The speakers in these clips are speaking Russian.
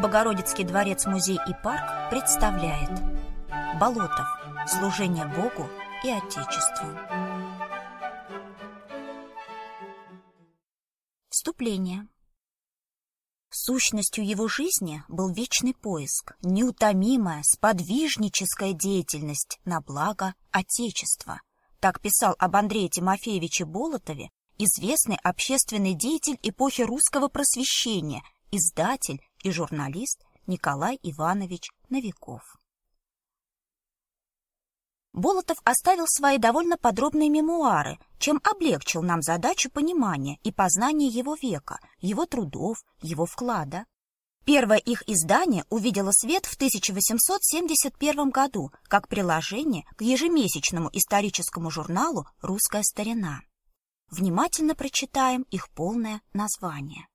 Богородицкий дворец-музей и парк представляет Болотов. Служение Богу и Отечеству. Вступление. Сущностью его жизни был вечный поиск, неутомимая, сподвижническая деятельность на благо Отечества. Так писал об Андрее Тимофеевиче Болотове известный общественный деятель эпохи русского просвещения, издатель и журналист Николай Иванович Новиков. Болотов оставил свои довольно подробные мемуары, чем облегчил нам задачу понимания и познания его века, его трудов, его вклада. Первое их издание увидело свет в 1871 году как приложение к ежемесячному историческому журналу «Русская старина». Внимательно прочитаем их полное название.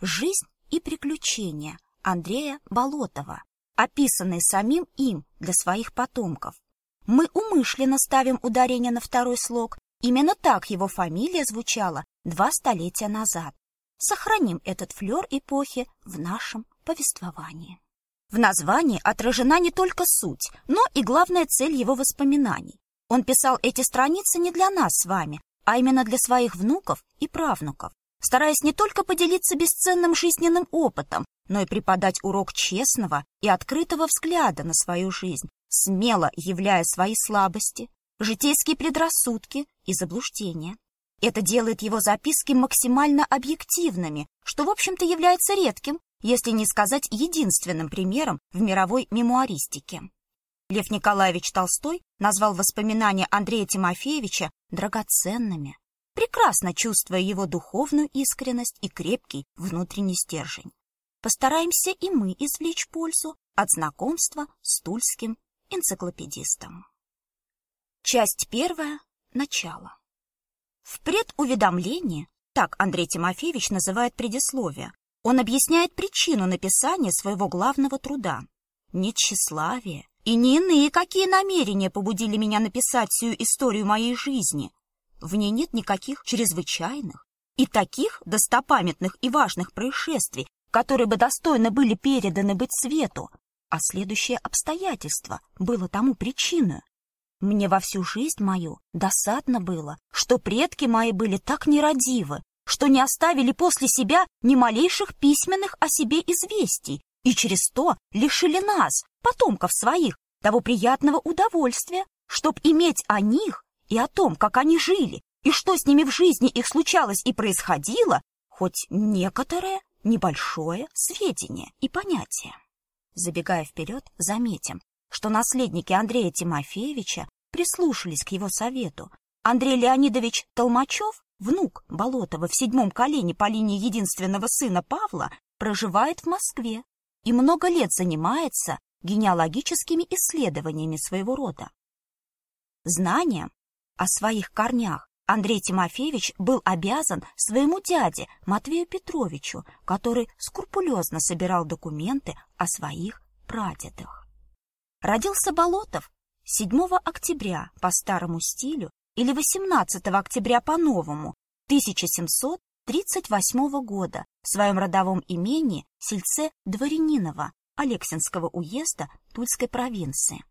«Жизнь и приключения» Андрея Болотова, описанные самим им для своих потомков. Мы умышленно ставим ударение на второй слог. Именно так его фамилия звучала два столетия назад. Сохраним этот флер эпохи в нашем повествовании. В названии отражена не только суть, но и главная цель его воспоминаний. Он писал эти страницы не для нас с вами, а именно для своих внуков и правнуков, стараясь не только поделиться бесценным жизненным опытом, но и преподать урок честного и открытого взгляда на свою жизнь, смело являя свои слабости, житейские предрассудки и заблуждения. Это делает его записки максимально объективными, что, в общем-то, является редким, если не сказать единственным примером в мировой мемуаристике. Лев Николаевич Толстой назвал воспоминания Андрея Тимофеевича драгоценными, прекрасно чувствуя его духовную искренность и крепкий внутренний стержень. Постараемся и мы извлечь пользу от знакомства с тульским энциклопедистом. Часть первая. Начало. В предуведомлении, так Андрей Тимофеевич называет предисловие, он объясняет причину написания своего главного труда. Не тщеславие и не иные какие намерения побудили меня написать всю историю моей жизни. В ней нет никаких чрезвычайных и таких достопамятных и важных происшествий, которые бы достойно были переданы быть свету, а следующее обстоятельство было тому причиной. Мне во всю жизнь мою досадно было, что предки мои были так нерадивы, что не оставили после себя ни малейших письменных о себе известий и через то лишили нас, потомков своих, того приятного удовольствия, чтоб иметь о них и о том, как они жили, и что с ними в жизни их случалось и происходило, хоть некоторое небольшое сведение и понятие. Забегая вперед, заметим, что наследники Андрея Тимофеевича прислушались к его совету. Андрей Леонидович Толмачев, внук Болотова в седьмом колене по линии единственного сына Павла, проживает в Москве и много лет занимается генеалогическими исследованиями своего рода. Знанием о своих корнях Андрей Тимофеевич был обязан своему дяде Матвею Петровичу, который скрупулезно собирал документы о своих прадедах. Родился Болотов 7 октября по старому стилю или 18 октября по новому 1738 года в своем родовом имении сельце Дворянинова Алексинского уезда Тульской провинции.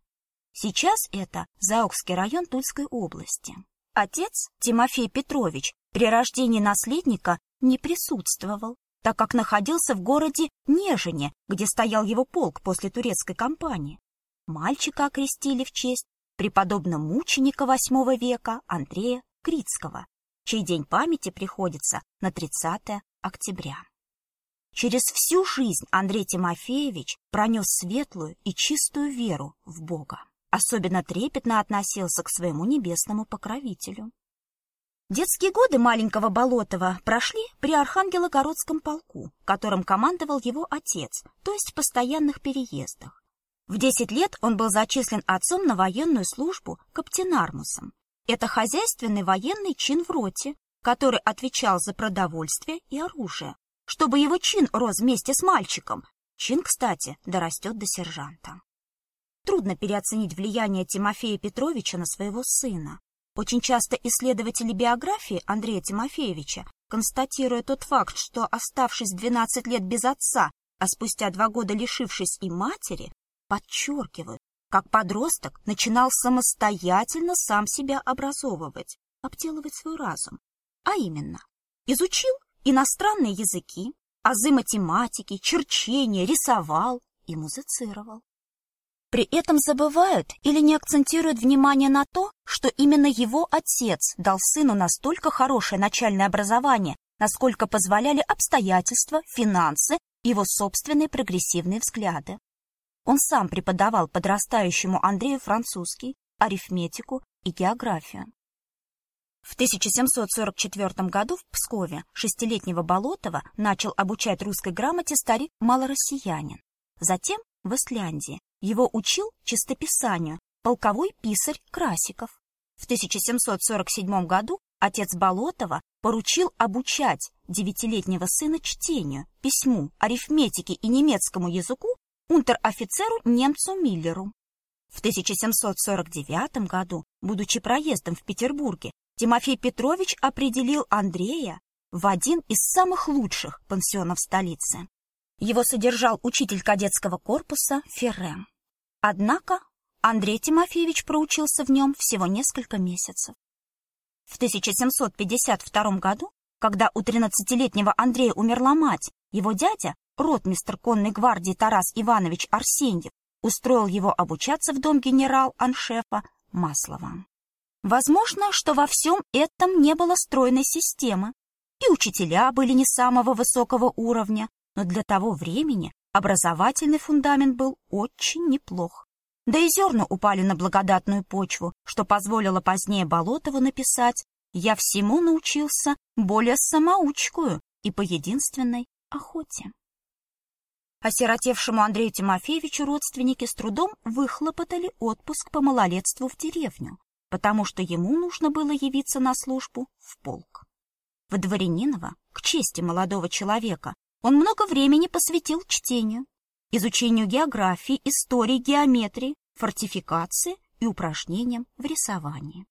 Сейчас это Заокский район Тульской области. Отец, Тимофей Петрович, при рождении наследника не присутствовал, так как находился в городе Нежине, где стоял его полк после турецкой кампании. Мальчика окрестили в честь преподобного мученика VIII века Андрея Крицкого, чей день памяти приходится на 30 октября. Через всю жизнь Андрей Тимофеевич пронес светлую и чистую веру в Бога особенно трепетно относился к своему небесному покровителю. Детские годы маленького Болотова прошли при Архангелогородском полку, которым командовал его отец, то есть в постоянных переездах. В 10 лет он был зачислен отцом на военную службу каптенармусом. Это хозяйственный военный чин в роте, который отвечал за продовольствие и оружие, чтобы его чин рос вместе с мальчиком. Чин, кстати, дорастет до сержанта. Трудно переоценить влияние Тимофея Петровича на своего сына. Очень часто исследователи биографии Андрея Тимофеевича, констатируя тот факт, что, оставшись 12 лет без отца, а спустя два года лишившись и матери, подчеркивают, как подросток начинал самостоятельно сам себя образовывать, обделывать свой разум. А именно, изучил иностранные языки, азы математики, черчения, рисовал и музицировал. При этом забывают или не акцентируют внимание на то, что именно его отец дал сыну настолько хорошее начальное образование, насколько позволяли обстоятельства, финансы и его собственные прогрессивные взгляды. Он сам преподавал подрастающему Андрею французский, арифметику и географию. В 1744 году в Пскове шестилетнего Болотова начал обучать русской грамоте старик малороссиянин. Затем в Исляндии его учил чистописанию полковой писарь Красиков. В 1747 году отец Болотова поручил обучать девятилетнего сына чтению, письму, арифметике и немецкому языку унтер-офицеру немцу Миллеру. В 1749 году, будучи проездом в Петербурге, Тимофей Петрович определил Андрея в один из самых лучших пансионов столицы. Его содержал учитель кадетского корпуса Феррем. Однако Андрей Тимофеевич проучился в нем всего несколько месяцев. В 1752 году, когда у 13-летнего Андрея умерла мать, его дядя, ротмистр конной гвардии Тарас Иванович Арсеньев, устроил его обучаться в дом генерал-аншефа Маслова. Возможно, что во всем этом не было стройной системы, и учителя были не самого высокого уровня, но для того времени образовательный фундамент был очень неплох. Да и зерна упали на благодатную почву, что позволило позднее Болотову написать «Я всему научился более самоучкую и по единственной охоте». Осиротевшему Андрею Тимофеевичу родственники с трудом выхлопотали отпуск по малолетству в деревню, потому что ему нужно было явиться на службу в полк. В Дворяниново, к чести молодого человека, он много времени посвятил чтению, изучению географии, истории, геометрии, фортификации и упражнениям в рисовании.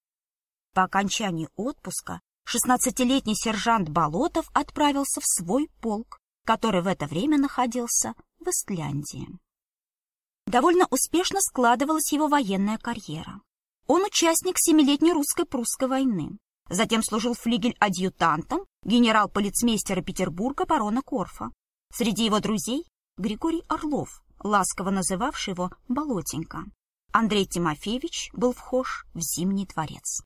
По окончании отпуска 16-летний сержант Болотов отправился в свой полк, который в это время находился в Истляндии. Довольно успешно складывалась его военная карьера. Он участник Семилетней русско-прусской войны. Затем служил флигель-адъютантом генерал-полицмейстера Петербурга барона Корфа. Среди его друзей Григорий Орлов, ласково называвший его Болотенька. Андрей Тимофеевич был вхож в Зимний дворец.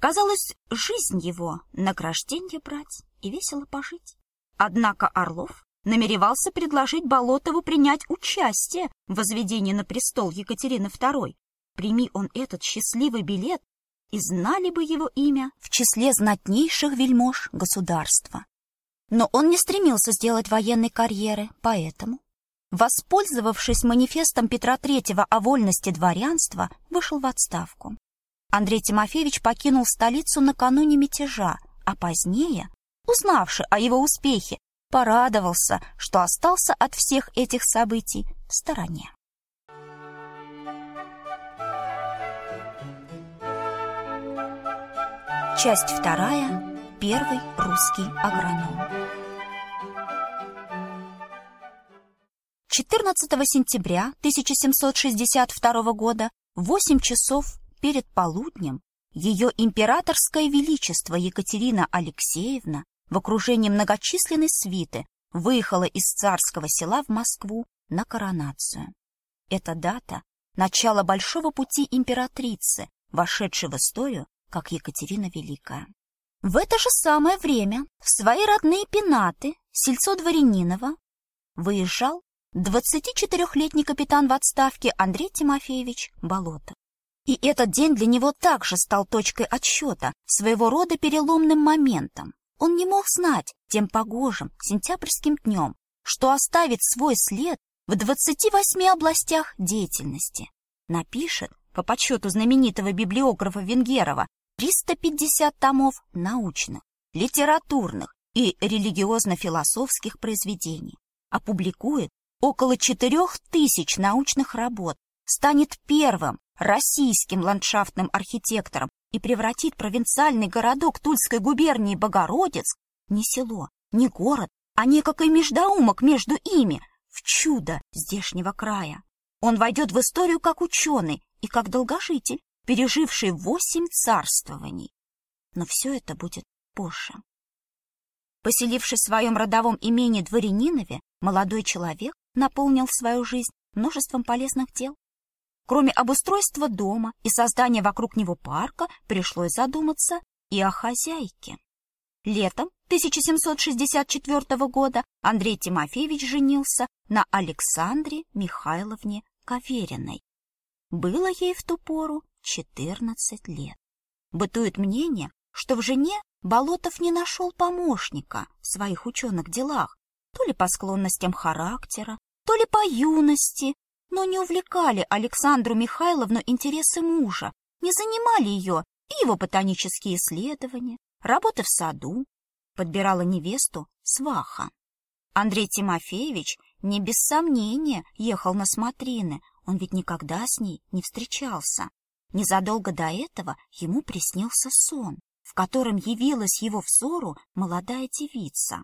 Казалось, жизнь его награждение брать и весело пожить. Однако Орлов намеревался предложить Болотову принять участие в возведении на престол Екатерины II, Прими он этот счастливый билет, и знали бы его имя в числе знатнейших вельмож государства. Но он не стремился сделать военной карьеры, поэтому, воспользовавшись манифестом Петра III о вольности дворянства, вышел в отставку. Андрей Тимофеевич покинул столицу накануне мятежа, а позднее, узнавши о его успехе, порадовался, что остался от всех этих событий в стороне. Часть вторая. Первый русский агроном. 14 сентября 1762 года в 8 часов перед полуднем ее императорское величество Екатерина Алексеевна в окружении многочисленной свиты выехала из царского села в Москву на коронацию. Эта дата — начало большого пути императрицы, вошедшей в историю как Екатерина Великая. В это же самое время в свои родные пенаты, сельцо Дворянинова, выезжал 24-летний капитан в отставке Андрей Тимофеевич Болотов. И этот день для него также стал точкой отсчета, своего рода переломным моментом. Он не мог знать тем погожим сентябрьским днем, что оставит свой след в 28 областях деятельности. Напишет, по подсчету знаменитого библиографа Венгерова, 350 томов научных, литературных и религиозно-философских произведений, опубликует около 4000 научных работ, станет первым российским ландшафтным архитектором и превратит провинциальный городок Тульской губернии Богородец не село, не город, а некакой междоумок между ими в чудо здешнего края. Он войдет в историю как ученый и как долгожитель, переживший восемь царствований. Но все это будет позже. Поселившись в своем родовом имении Дворянинове, молодой человек наполнил свою жизнь множеством полезных дел. Кроме обустройства дома и создания вокруг него парка, пришлось задуматься и о хозяйке. Летом 1764 года Андрей Тимофеевич женился на Александре Михайловне Кавериной. Было ей в ту пору 14 лет. Бытует мнение, что в жене Болотов не нашел помощника в своих ученых делах, то ли по склонностям характера, то ли по юности, но не увлекали Александру Михайловну интересы мужа, не занимали ее и его ботанические исследования, работы в саду, подбирала невесту сваха. Андрей Тимофеевич не без сомнения ехал на смотрины, он ведь никогда с ней не встречался. Незадолго до этого ему приснился сон, в котором явилась его взору молодая девица.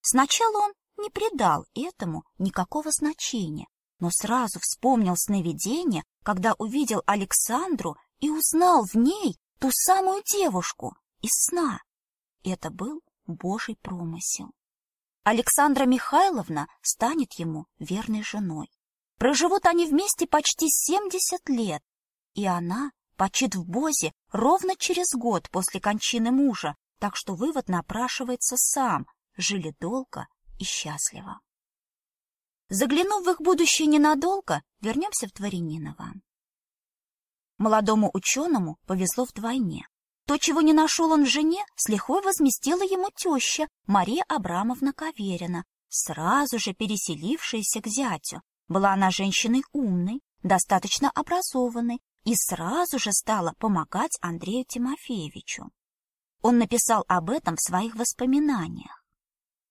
Сначала он не придал этому никакого значения, но сразу вспомнил сновидение, когда увидел Александру и узнал в ней ту самую девушку из сна. Это был Божий промысел. Александра Михайловна станет ему верной женой. Проживут они вместе почти семьдесят лет, и она почит в Бозе ровно через год после кончины мужа, так что вывод напрашивается сам, жили долго и счастливо. Заглянув в их будущее ненадолго, вернемся в Дворяниново. Молодому ученому повезло вдвойне. То, чего не нашел он в жене, с лихвой возместила ему теща Мария Абрамовна Каверина, сразу же переселившаяся к зятю. Была она женщиной умной, достаточно образованной и сразу же стала помогать Андрею Тимофеевичу. Он написал об этом в своих воспоминаниях.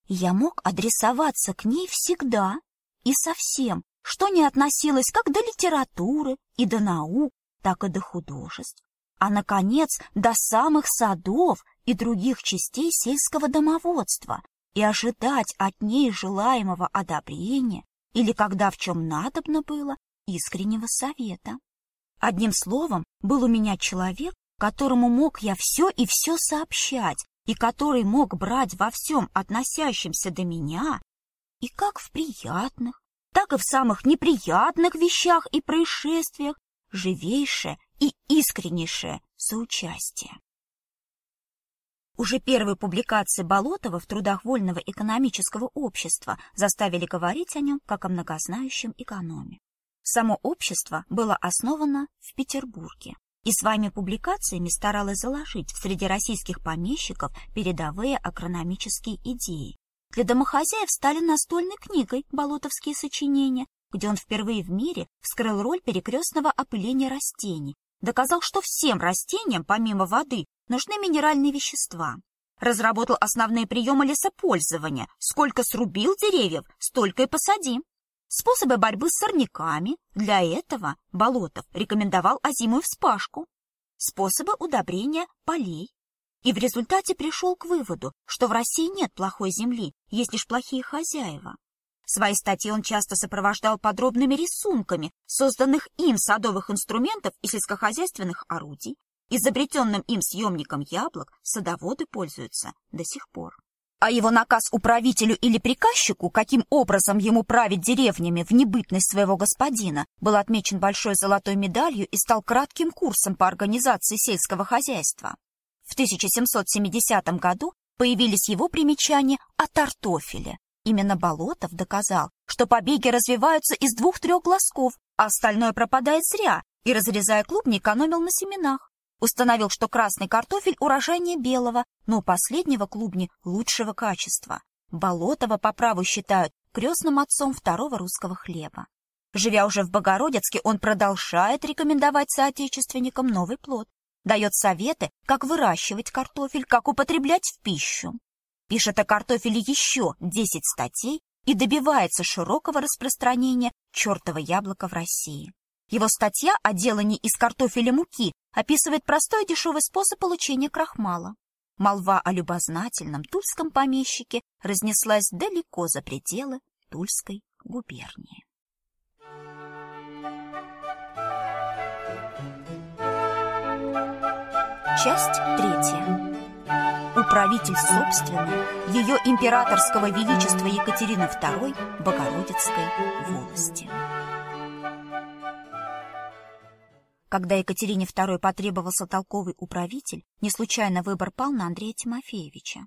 «Я мог адресоваться к ней всегда и со всем, что не относилось как до литературы и до наук, так и до художеств а, наконец, до самых садов и других частей сельского домоводства и ожидать от ней желаемого одобрения или, когда в чем надобно было, искреннего совета. Одним словом, был у меня человек, которому мог я все и все сообщать, и который мог брать во всем относящемся до меня, и как в приятных, так и в самых неприятных вещах и происшествиях, живейшее и искреннейшее соучастие. Уже первые публикации Болотова в трудах Вольного экономического общества заставили говорить о нем как о многознающем экономе. Само общество было основано в Петербурге и своими публикациями старалось заложить в среди российских помещиков передовые агрономические идеи. Для домохозяев стали настольной книгой «Болотовские сочинения», где он впервые в мире вскрыл роль перекрестного опыления растений доказал, что всем растениям, помимо воды, нужны минеральные вещества. Разработал основные приемы лесопользования. Сколько срубил деревьев, столько и посади. Способы борьбы с сорняками. Для этого Болотов рекомендовал озимую вспашку. Способы удобрения полей. И в результате пришел к выводу, что в России нет плохой земли, есть лишь плохие хозяева. Свои статьи он часто сопровождал подробными рисунками, созданных им садовых инструментов и сельскохозяйственных орудий. Изобретенным им съемником яблок садоводы пользуются до сих пор. А его наказ управителю или приказчику, каким образом ему править деревнями в небытность своего господина, был отмечен большой золотой медалью и стал кратким курсом по организации сельского хозяйства. В 1770 году появились его примечания о картофеле, Именно Болотов доказал, что побеги развиваются из двух-трех глазков, а остальное пропадает зря, и, разрезая клубни, экономил на семенах. Установил, что красный картофель урожайнее белого, но у последнего клубни лучшего качества. Болотова по праву считают крестным отцом второго русского хлеба. Живя уже в Богородицке, он продолжает рекомендовать соотечественникам новый плод. Дает советы, как выращивать картофель, как употреблять в пищу пишет о картофеле еще 10 статей и добивается широкого распространения чертова яблока в России. Его статья о делании из картофеля муки описывает простой и дешевый способ получения крахмала. Молва о любознательном тульском помещике разнеслась далеко за пределы Тульской губернии. Часть третья. Управитель собственной ее императорского величества Екатерины II Богородицкой волости. Когда Екатерине II потребовался толковый управитель, не случайно выбор пал на Андрея Тимофеевича.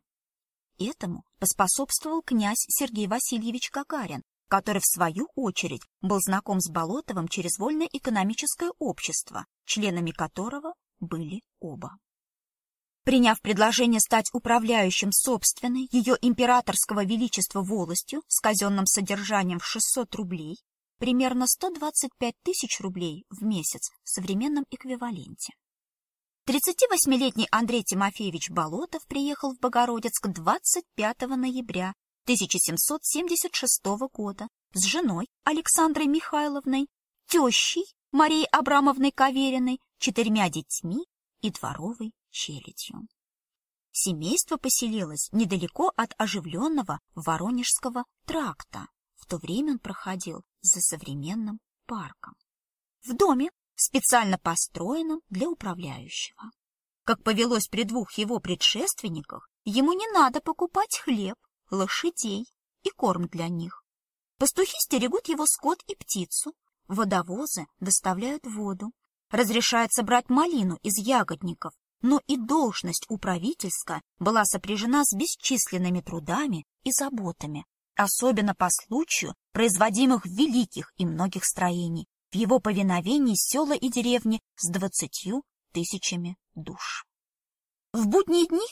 Этому поспособствовал князь Сергей Васильевич Гагарин, который, в свою очередь, был знаком с Болотовым через вольное экономическое общество, членами которого были оба. Приняв предложение стать управляющим собственной ее императорского величества волостью с казенным содержанием в 600 рублей, примерно 125 тысяч рублей в месяц в современном эквиваленте. 38-летний Андрей Тимофеевич Болотов приехал в Богородицк 25 ноября 1776 года с женой Александрой Михайловной, тещей Марией Абрамовной Кавериной, четырьмя детьми и дворовой челядью. Семейство поселилось недалеко от оживленного Воронежского тракта. В то время он проходил за современным парком. В доме, специально построенном для управляющего. Как повелось при двух его предшественниках, ему не надо покупать хлеб, лошадей и корм для них. Пастухи стерегут его скот и птицу, водовозы доставляют воду, разрешается брать малину из ягодников, но и должность управительская была сопряжена с бесчисленными трудами и заботами, особенно по случаю производимых великих и многих строений, в его повиновении села и деревни с двадцатью тысячами душ. В будние дни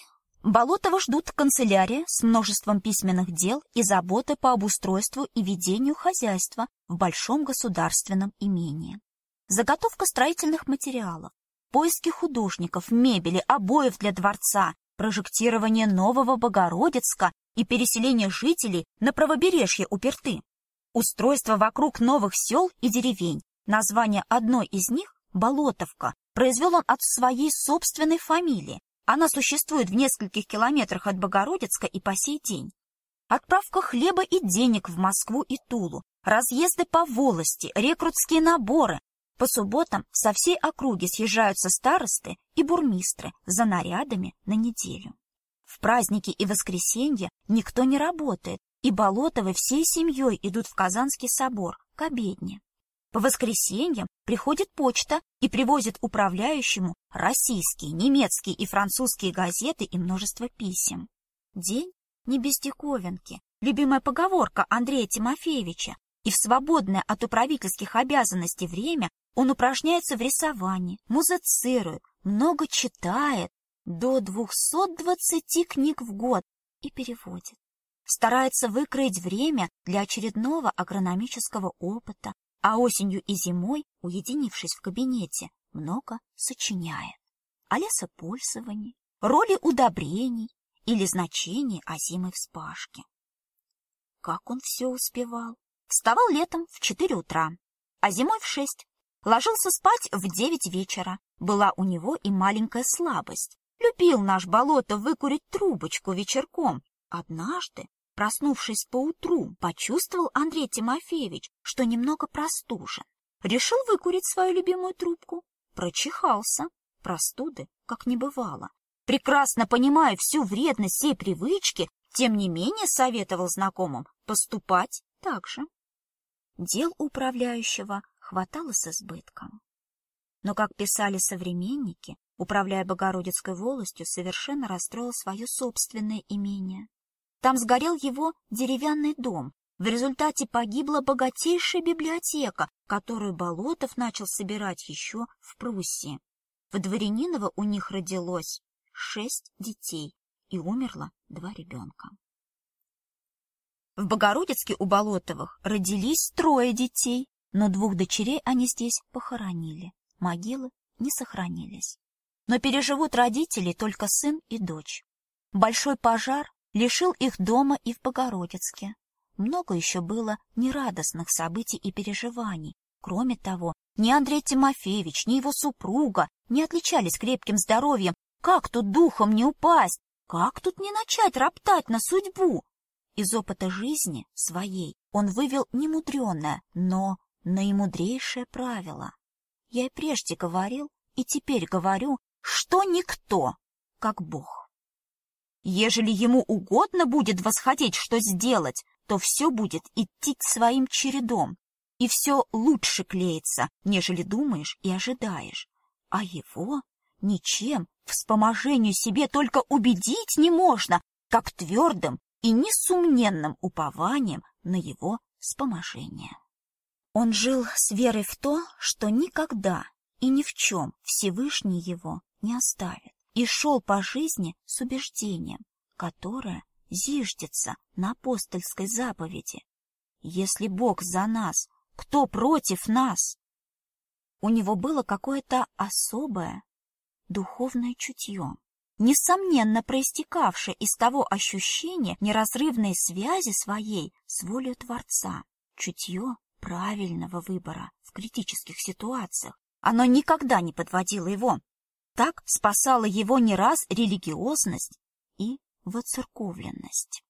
Болотова ждут канцелярия с множеством письменных дел и заботы по обустройству и ведению хозяйства в большом государственном имении. Заготовка строительных материалов, поиски художников, мебели, обоев для дворца, прожектирование нового Богородицка и переселение жителей на правобережье Уперты, устройство вокруг новых сел и деревень. Название одной из них, Болотовка, произвел он от своей собственной фамилии, она существует в нескольких километрах от Богородицка и по сей день. Отправка хлеба и денег в Москву и Тулу, разъезды по волости, рекрутские наборы. По субботам со всей округи съезжаются старосты и бурмистры за нарядами на неделю. В праздники и воскресенья никто не работает, и Болотовы всей семьей идут в Казанский собор к обедне. По воскресеньям приходит почта и привозит управляющему российские, немецкие и французские газеты и множество писем. День не без диковинки, любимая поговорка Андрея Тимофеевича, и в свободное от управительских обязанностей время он упражняется в рисовании, музицирует, много читает, до 220 книг в год и переводит. Старается выкроить время для очередного агрономического опыта, а осенью и зимой, уединившись в кабинете, много сочиняет о лесопользовании, роли удобрений или значении озимой вспашки. Как он все успевал? Вставал летом в четыре утра, а зимой в шесть. Ложился спать в девять вечера. Была у него и маленькая слабость. Любил наш болото выкурить трубочку вечерком. Однажды Проснувшись поутру, почувствовал Андрей Тимофеевич, что немного простужен. Решил выкурить свою любимую трубку. Прочихался. Простуды, как не бывало. Прекрасно понимая всю вредность всей привычки, тем не менее советовал знакомым поступать так же. Дел управляющего хватало с избытком. Но, как писали современники, управляя Богородицкой волостью, совершенно расстроил свое собственное имение. Там сгорел его деревянный дом. В результате погибла богатейшая библиотека, которую Болотов начал собирать еще в Пруссии. В Дворяниново у них родилось шесть детей и умерло два ребенка. В Богородицке у Болотовых родились трое детей, но двух дочерей они здесь похоронили. Могилы не сохранились. Но переживут родители только сын и дочь. Большой пожар лишил их дома и в Богородицке. Много еще было нерадостных событий и переживаний. Кроме того, ни Андрей Тимофеевич, ни его супруга не отличались крепким здоровьем. Как тут духом не упасть? Как тут не начать роптать на судьбу? Из опыта жизни своей он вывел немудренное, но наимудрейшее правило. Я и прежде говорил, и теперь говорю, что никто, как Бог. Ежели ему угодно будет восхотеть что сделать, то все будет идти своим чередом, и все лучше клеится, нежели думаешь и ожидаешь. А его ничем вспоможению себе только убедить не можно, как твердым и несомненным упованием на его вспоможение. Он жил с верой в то, что никогда и ни в чем Всевышний его не оставит, и шел по жизни с убеждением, которое зиждется на апостольской заповеди. Если Бог за нас, кто против нас? У него было какое-то особое духовное чутье, несомненно проистекавшее из того ощущения неразрывной связи своей с волей Творца, чутье правильного выбора в критических ситуациях. Оно никогда не подводило его. Так спасала его не раз религиозность и воцерковленность.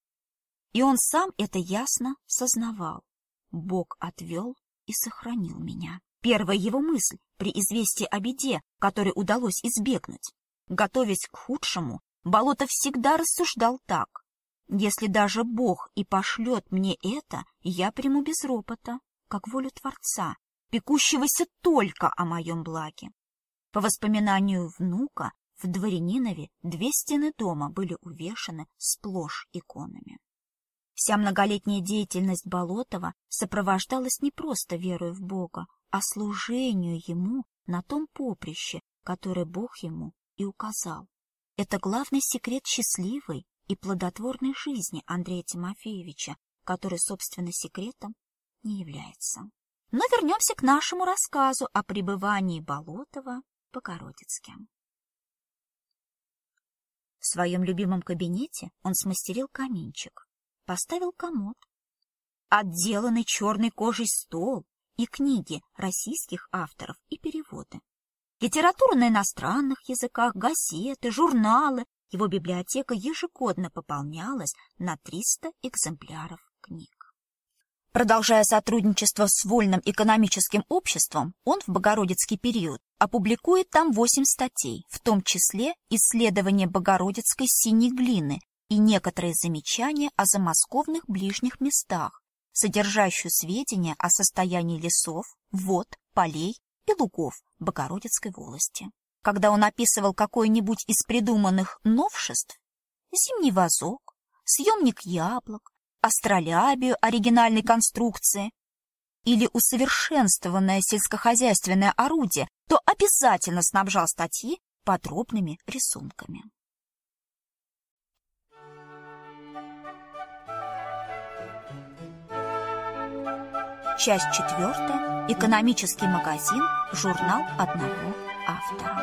И он сам это ясно сознавал. Бог отвел и сохранил меня. Первая его мысль при известии о беде, которой удалось избегнуть. Готовясь к худшему, Болото всегда рассуждал так. Если даже Бог и пошлет мне это, я приму без ропота, как волю Творца, пекущегося только о моем благе. По воспоминанию внука, в Дворянинове две стены дома были увешаны сплошь иконами. Вся многолетняя деятельность Болотова сопровождалась не просто верой в Бога, а служению Ему на том поприще, которое Бог ему и указал. Это главный секрет счастливой и плодотворной жизни Андрея Тимофеевича, который, собственно, секретом не является. Но вернемся к нашему рассказу о пребывании Болотова в Богородицке. В своем любимом кабинете он смастерил каминчик, поставил комод, отделанный черной кожей стол и книги российских авторов и переводы. Литературу на иностранных языках, газеты, журналы. Его библиотека ежегодно пополнялась на 300 экземпляров книг. Продолжая сотрудничество с Вольным экономическим обществом, он в Богородицкий период опубликует там восемь статей, в том числе исследование Богородицкой синей глины и некоторые замечания о замосковных ближних местах, содержащую сведения о состоянии лесов, вод, полей и лугов Богородицкой волости. Когда он описывал какое-нибудь из придуманных новшеств, зимний вазок, съемник яблок, астролябию оригинальной конструкции или усовершенствованное сельскохозяйственное орудие, то обязательно снабжал статьи подробными рисунками. Часть четвертая. Экономический магазин. Журнал одного автора.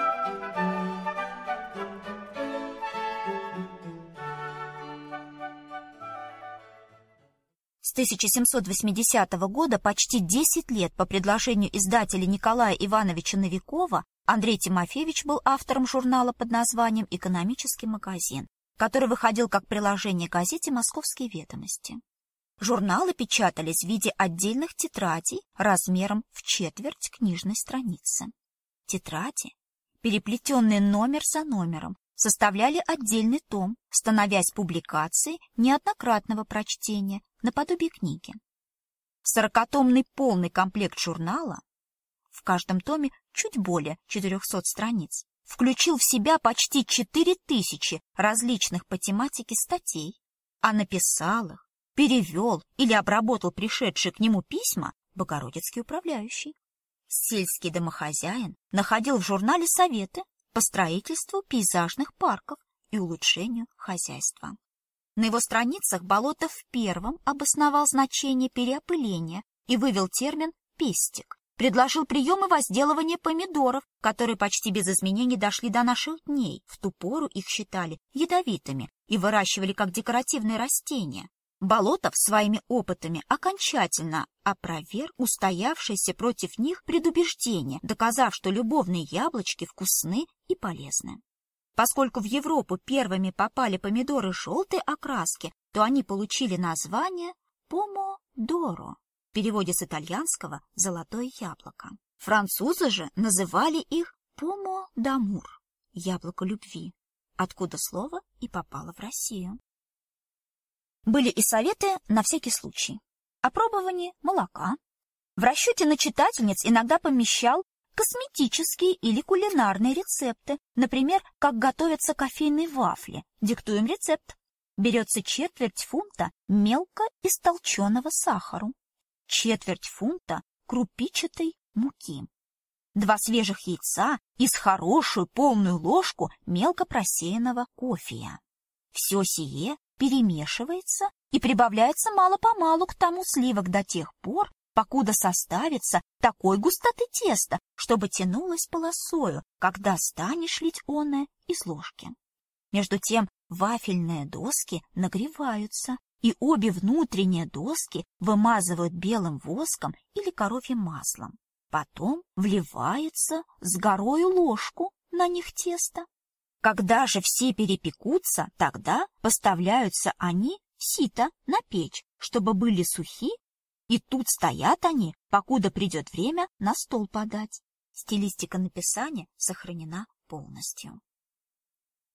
С 1780 года, почти 10 лет по предложению издателя Николая Ивановича Новикова, Андрей Тимофеевич был автором журнала под названием «Экономический магазин», который выходил как приложение газете «Московские ведомости». Журналы печатались в виде отдельных тетрадей размером в четверть книжной страницы. Тетради, переплетенные номер за номером, составляли отдельный том, становясь публикацией неоднократного прочтения наподобие книги. Сорокатомный полный комплект журнала, в каждом томе чуть более 400 страниц, включил в себя почти 4000 различных по тематике статей, а написал их, перевел или обработал пришедшие к нему письма Богородицкий управляющий. Сельский домохозяин находил в журнале советы по строительству пейзажных парков и улучшению хозяйства. На его страницах Болотов первым обосновал значение переопыления и вывел термин «пестик», предложил приемы возделывания помидоров, которые почти без изменений дошли до наших дней. В ту пору их считали ядовитыми и выращивали как декоративные растения. Болотов своими опытами окончательно опроверг устоявшееся против них предубеждение, доказав, что любовные яблочки вкусны и полезны. Поскольку в Европу первыми попали помидоры желтой окраски, то они получили название помодоро, в переводе с итальянского «золотое яблоко». Французы же называли их помодамур – яблоко любви, откуда слово и попало в Россию. Были и советы на всякий случай. Опробование молока. В расчете на читательниц иногда помещал косметические или кулинарные рецепты, например, как готовятся кофейные вафли. Диктуем рецепт. Берется четверть фунта мелко истолченного сахару, четверть фунта крупичатой муки, два свежих яйца и с хорошую полную ложку мелко просеянного кофея. Все сие перемешивается и прибавляется мало-помалу к тому сливок до тех пор, покуда составится такой густоты теста, чтобы тянулось полосою, когда станешь лить оное из ложки. Между тем вафельные доски нагреваются, и обе внутренние доски вымазывают белым воском или коровьим маслом. Потом вливается с горою ложку на них тесто. Когда же все перепекутся, тогда поставляются они в сито на печь, чтобы были сухи, и тут стоят они, покуда придет время на стол подать. Стилистика написания сохранена полностью.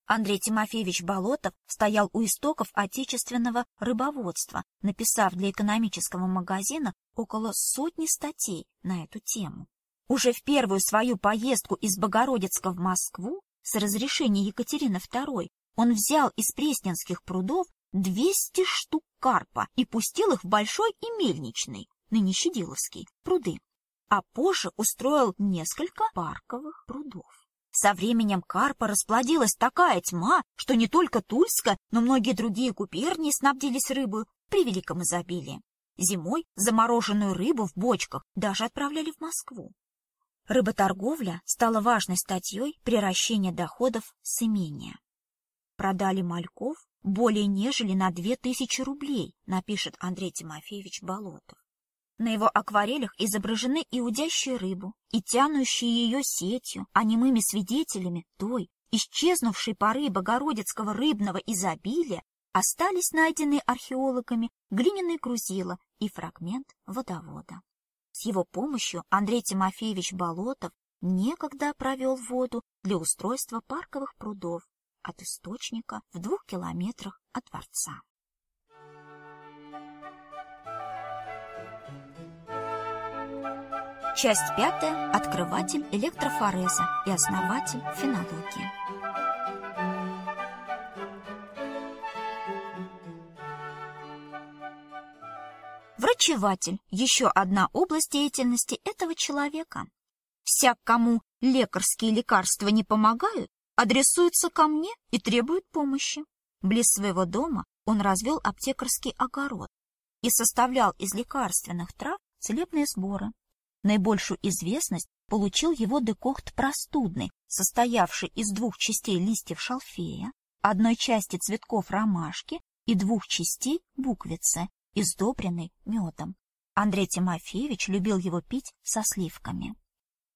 Андрей Тимофеевич Болотов стоял у истоков отечественного рыбоводства, написав для экономического магазина около сотни статей на эту тему. Уже в первую свою поездку из Богородицка в Москву с разрешения Екатерины II он взял из Пресненских прудов 200 штук карпа и пустил их в Большой и Мельничный, ныне Щедиловский, пруды, а позже устроил несколько парковых прудов. Со временем карпа расплодилась такая тьма, что не только Тульска, но многие другие губернии снабдились рыбой при великом изобилии. Зимой замороженную рыбу в бочках даже отправляли в Москву. Рыботорговля стала важной статьей приращения доходов с имения. Продали мальков более нежели на две тысячи рублей, напишет Андрей Тимофеевич Болотов. На его акварелях изображены и удящие рыбу, и тянущие ее сетью, а немыми свидетелями той, исчезнувшей поры богородицкого рыбного изобилия, остались найденные археологами глиняные грузила и фрагмент водовода. С его помощью Андрей Тимофеевич Болотов некогда провел воду для устройства парковых прудов от источника в двух километрах от дворца. Часть пятая. Открыватель электрофореза и основатель фенологии. Врачеватель – еще одна область деятельности этого человека. Всяк, кому лекарские лекарства не помогают, адресуется ко мне и требует помощи. Близ своего дома он развел аптекарский огород и составлял из лекарственных трав целебные сборы. Наибольшую известность получил его декохт простудный, состоявший из двух частей листьев шалфея, одной части цветков ромашки и двух частей буквицы, издобренной медом. Андрей Тимофеевич любил его пить со сливками.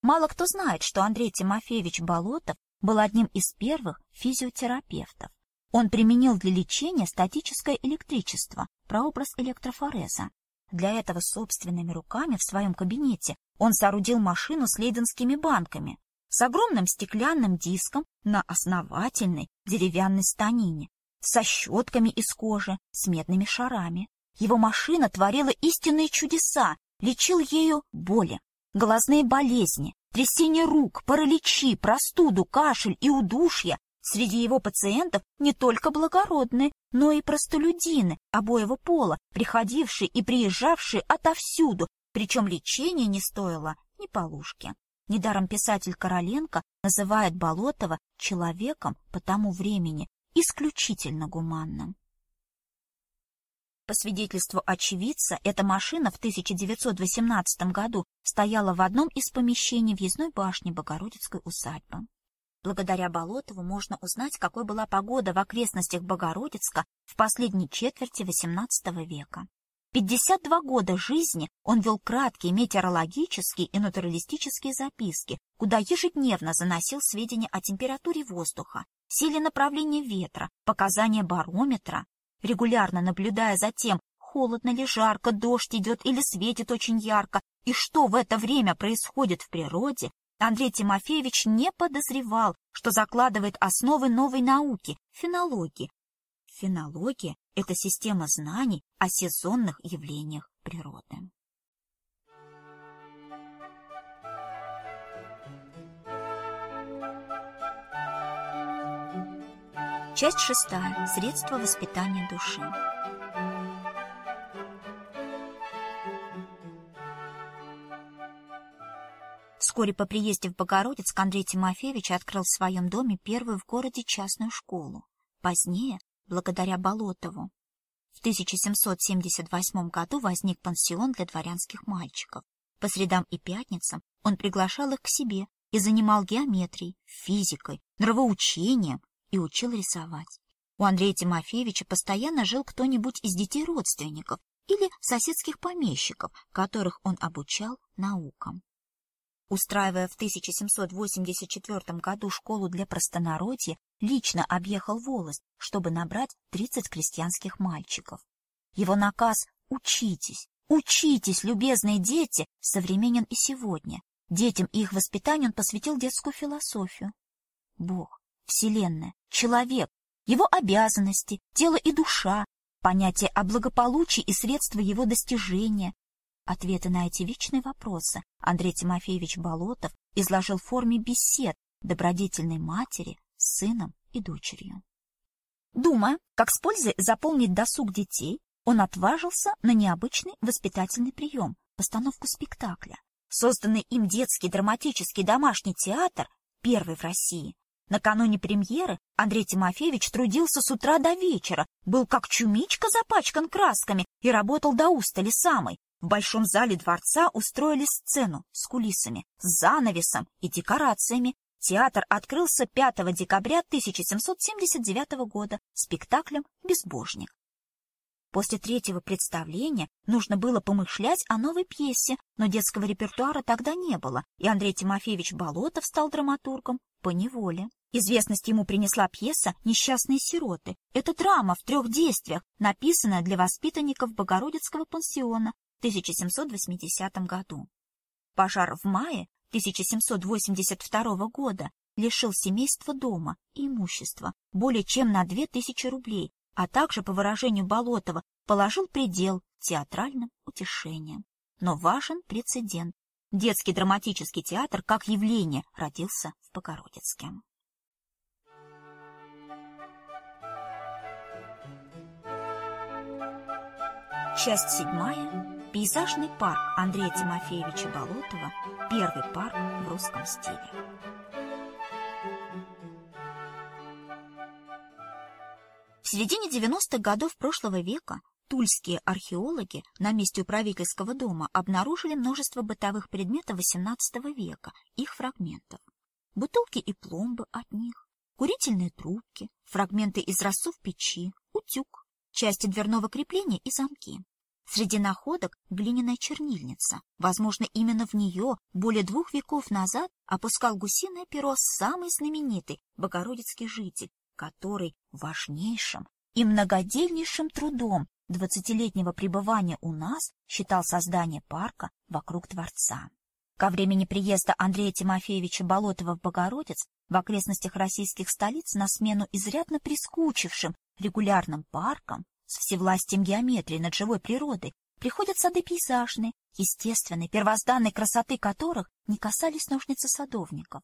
Мало кто знает, что Андрей Тимофеевич Болотов был одним из первых физиотерапевтов. Он применил для лечения статическое электричество, прообраз электрофореза. Для этого собственными руками в своем кабинете он соорудил машину с лейденскими банками, с огромным стеклянным диском на основательной деревянной станине, со щетками из кожи, с медными шарами. Его машина творила истинные чудеса, лечил ею боли, глазные болезни, трясение рук, параличи, простуду, кашель и удушье. Среди его пациентов не только благородные, но и простолюдины обоего пола, приходившие и приезжавшие отовсюду, причем лечение не стоило ни полушки. Недаром писатель Короленко называет Болотова человеком по тому времени исключительно гуманным. По свидетельству очевидца, эта машина в 1918 году стояла в одном из помещений въездной башни Богородицкой усадьбы. Благодаря Болотову можно узнать, какой была погода в окрестностях Богородицка в последней четверти XVIII века. 52 года жизни он вел краткие метеорологические и натуралистические записки, куда ежедневно заносил сведения о температуре воздуха, силе направления ветра, показания барометра, регулярно наблюдая за тем, холодно ли, жарко, дождь идет или светит очень ярко, и что в это время происходит в природе, Андрей Тимофеевич не подозревал, что закладывает основы новой науки – фенологии. Фенология – это система знаний о сезонных явлениях природы. Часть шестая. Средства воспитания души. Вскоре по приезде в Богородицк Андрей Тимофеевич открыл в своем доме первую в городе частную школу. Позднее, благодаря Болотову, в 1778 году возник пансион для дворянских мальчиков. По средам и пятницам он приглашал их к себе и занимал геометрией, физикой, нравоучением и учил рисовать. У Андрея Тимофеевича постоянно жил кто-нибудь из детей родственников или соседских помещиков, которых он обучал наукам. Устраивая в 1784 году школу для простонародья, лично объехал волость, чтобы набрать 30 крестьянских мальчиков. Его наказ «Учитесь, учитесь, любезные дети!» современен и сегодня. Детям и их воспитанию он посвятил детскую философию. Бог, Вселенная, человек, его обязанности, тело и душа, понятие о благополучии и средства его достижения, Ответы на эти вечные вопросы Андрей Тимофеевич Болотов изложил в форме бесед добродетельной матери с сыном и дочерью. Думая, как с пользой заполнить досуг детей, он отважился на необычный воспитательный прием — постановку спектакля. Созданный им детский драматический домашний театр, первый в России. Накануне премьеры Андрей Тимофеевич трудился с утра до вечера, был как чумичка запачкан красками и работал до устали самой, в большом зале дворца устроили сцену с кулисами, с занавесом и декорациями. Театр открылся 5 декабря 1779 года спектаклем «Безбожник». После третьего представления нужно было помышлять о новой пьесе, но детского репертуара тогда не было, и Андрей Тимофеевич Болотов стал драматургом по неволе. Известность ему принесла пьеса «Несчастные сироты». Это драма в трех действиях, написанная для воспитанников Богородицкого пансиона 1780 году. Пожар в мае 1782 года лишил семейства дома и имущества более чем на 2000 рублей, а также, по выражению Болотова, положил предел театральным утешениям. Но важен прецедент. Детский драматический театр как явление родился в Богородицке. Часть седьмая Пейзажный парк Андрея Тимофеевича Болотова – первый парк в русском стиле. В середине 90-х годов прошлого века тульские археологи на месте управительского дома обнаружили множество бытовых предметов XVIII века, их фрагментов. Бутылки и пломбы от них, курительные трубки, фрагменты из разцов печи, утюг, части дверного крепления и замки. Среди находок глиняная чернильница. Возможно, именно в нее более двух веков назад опускал гусиное перо самый знаменитый богородицкий житель, который важнейшим и многодельнейшим трудом двадцатилетнего пребывания у нас считал создание парка вокруг дворца. Ко времени приезда Андрея Тимофеевича Болотова в Богородец в окрестностях российских столиц на смену изрядно прискучившим регулярным паркам с всевластием геометрии над живой природой приходят сады пейзажные, естественной, первозданной красоты которых не касались ножницы садовников.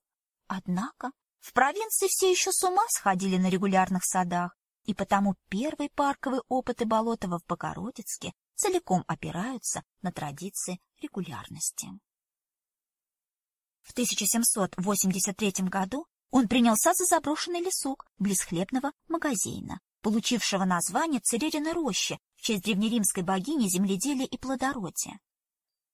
Однако в провинции все еще с ума сходили на регулярных садах, и потому первые парковые опыты Болотова в Богородицке целиком опираются на традиции регулярности. В 1783 году он принялся за заброшенный лесок близ хлебного магазина, получившего название Церериной рощи в честь древнеримской богини земледелия и плодородия.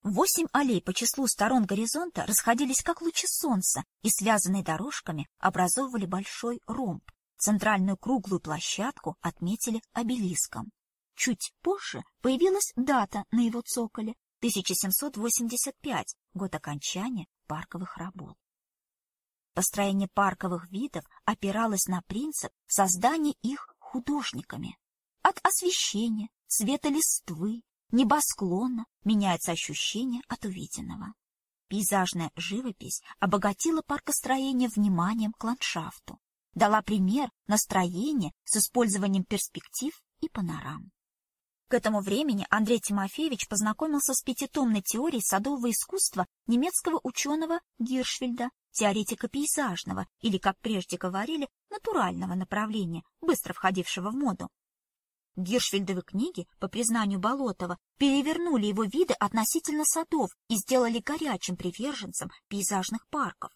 Восемь аллей по числу сторон горизонта расходились как лучи солнца и, связанные дорожками, образовывали большой ромб. Центральную круглую площадку отметили обелиском. Чуть позже появилась дата на его цоколе — 1785, год окончания парковых работ. Построение парковых видов опиралось на принцип создания их художниками. От освещения, цвета листвы, небосклона меняется ощущение от увиденного. Пейзажная живопись обогатила паркостроение вниманием к ландшафту, дала пример настроения с использованием перспектив и панорам. К этому времени Андрей Тимофеевич познакомился с пятитомной теорией садового искусства немецкого ученого Гиршфельда, теоретика пейзажного, или, как прежде говорили, натурального направления, быстро входившего в моду. Гиршфельдовы книги, по признанию Болотова, перевернули его виды относительно садов и сделали горячим приверженцем пейзажных парков.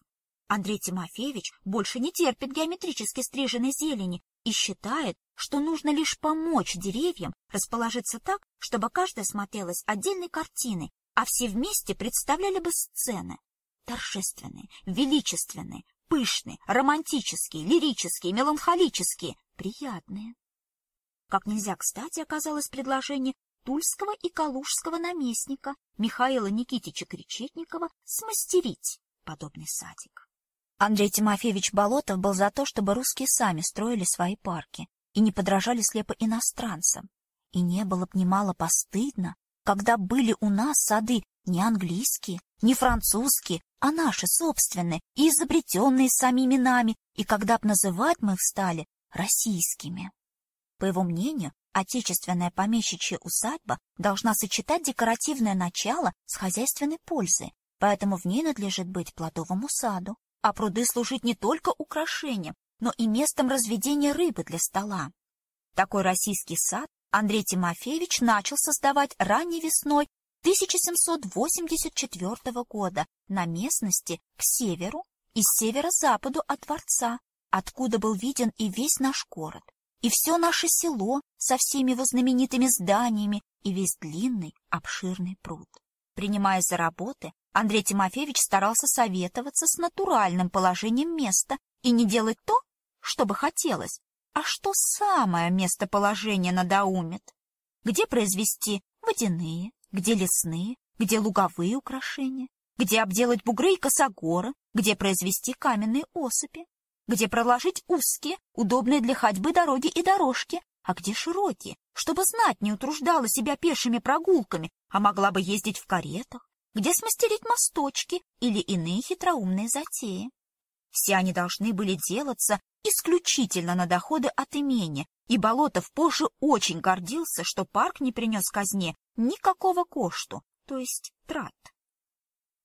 Андрей Тимофеевич больше не терпит геометрически стриженной зелени и считает, что нужно лишь помочь деревьям расположиться так, чтобы каждая смотрелась отдельной картиной, а все вместе представляли бы сцены. Торжественные, величественные, пышные, романтические, лирические, меланхолические, приятные. Как нельзя кстати оказалось предложение тульского и калужского наместника Михаила Никитича Кречетникова смастерить подобный садик. Андрей Тимофеевич Болотов был за то, чтобы русские сами строили свои парки и не подражали слепо иностранцам. И не было б немало постыдно, когда были у нас сады не английские, не французские, а наши собственные изобретенные самими нами, и когда б называть мы их стали российскими. По его мнению, отечественная помещичья усадьба должна сочетать декоративное начало с хозяйственной пользой, поэтому в ней надлежит быть плодовому саду, а пруды служить не только украшением, но и местом разведения рыбы для стола. Такой российский сад Андрей Тимофеевич начал создавать ранней весной 1784 года на местности к северу и северо-западу от дворца, откуда был виден и весь наш город, и все наше село со всеми его знаменитыми зданиями и весь длинный обширный пруд. Принимаясь за работы, Андрей Тимофеевич старался советоваться с натуральным положением места и не делать то, что бы хотелось, а что самое местоположение надоумит. Где произвести водяные, где лесные, где луговые украшения, где обделать бугры и косогоры, где произвести каменные осыпи, где проложить узкие, удобные для ходьбы дороги и дорожки, а где широкие, чтобы знать не утруждала себя пешими прогулками, а могла бы ездить в каретах, где смастерить мосточки или иные хитроумные затеи. Все они должны были делаться исключительно на доходы от имения, и Болотов позже очень гордился, что парк не принес казне никакого кошту, то есть трат.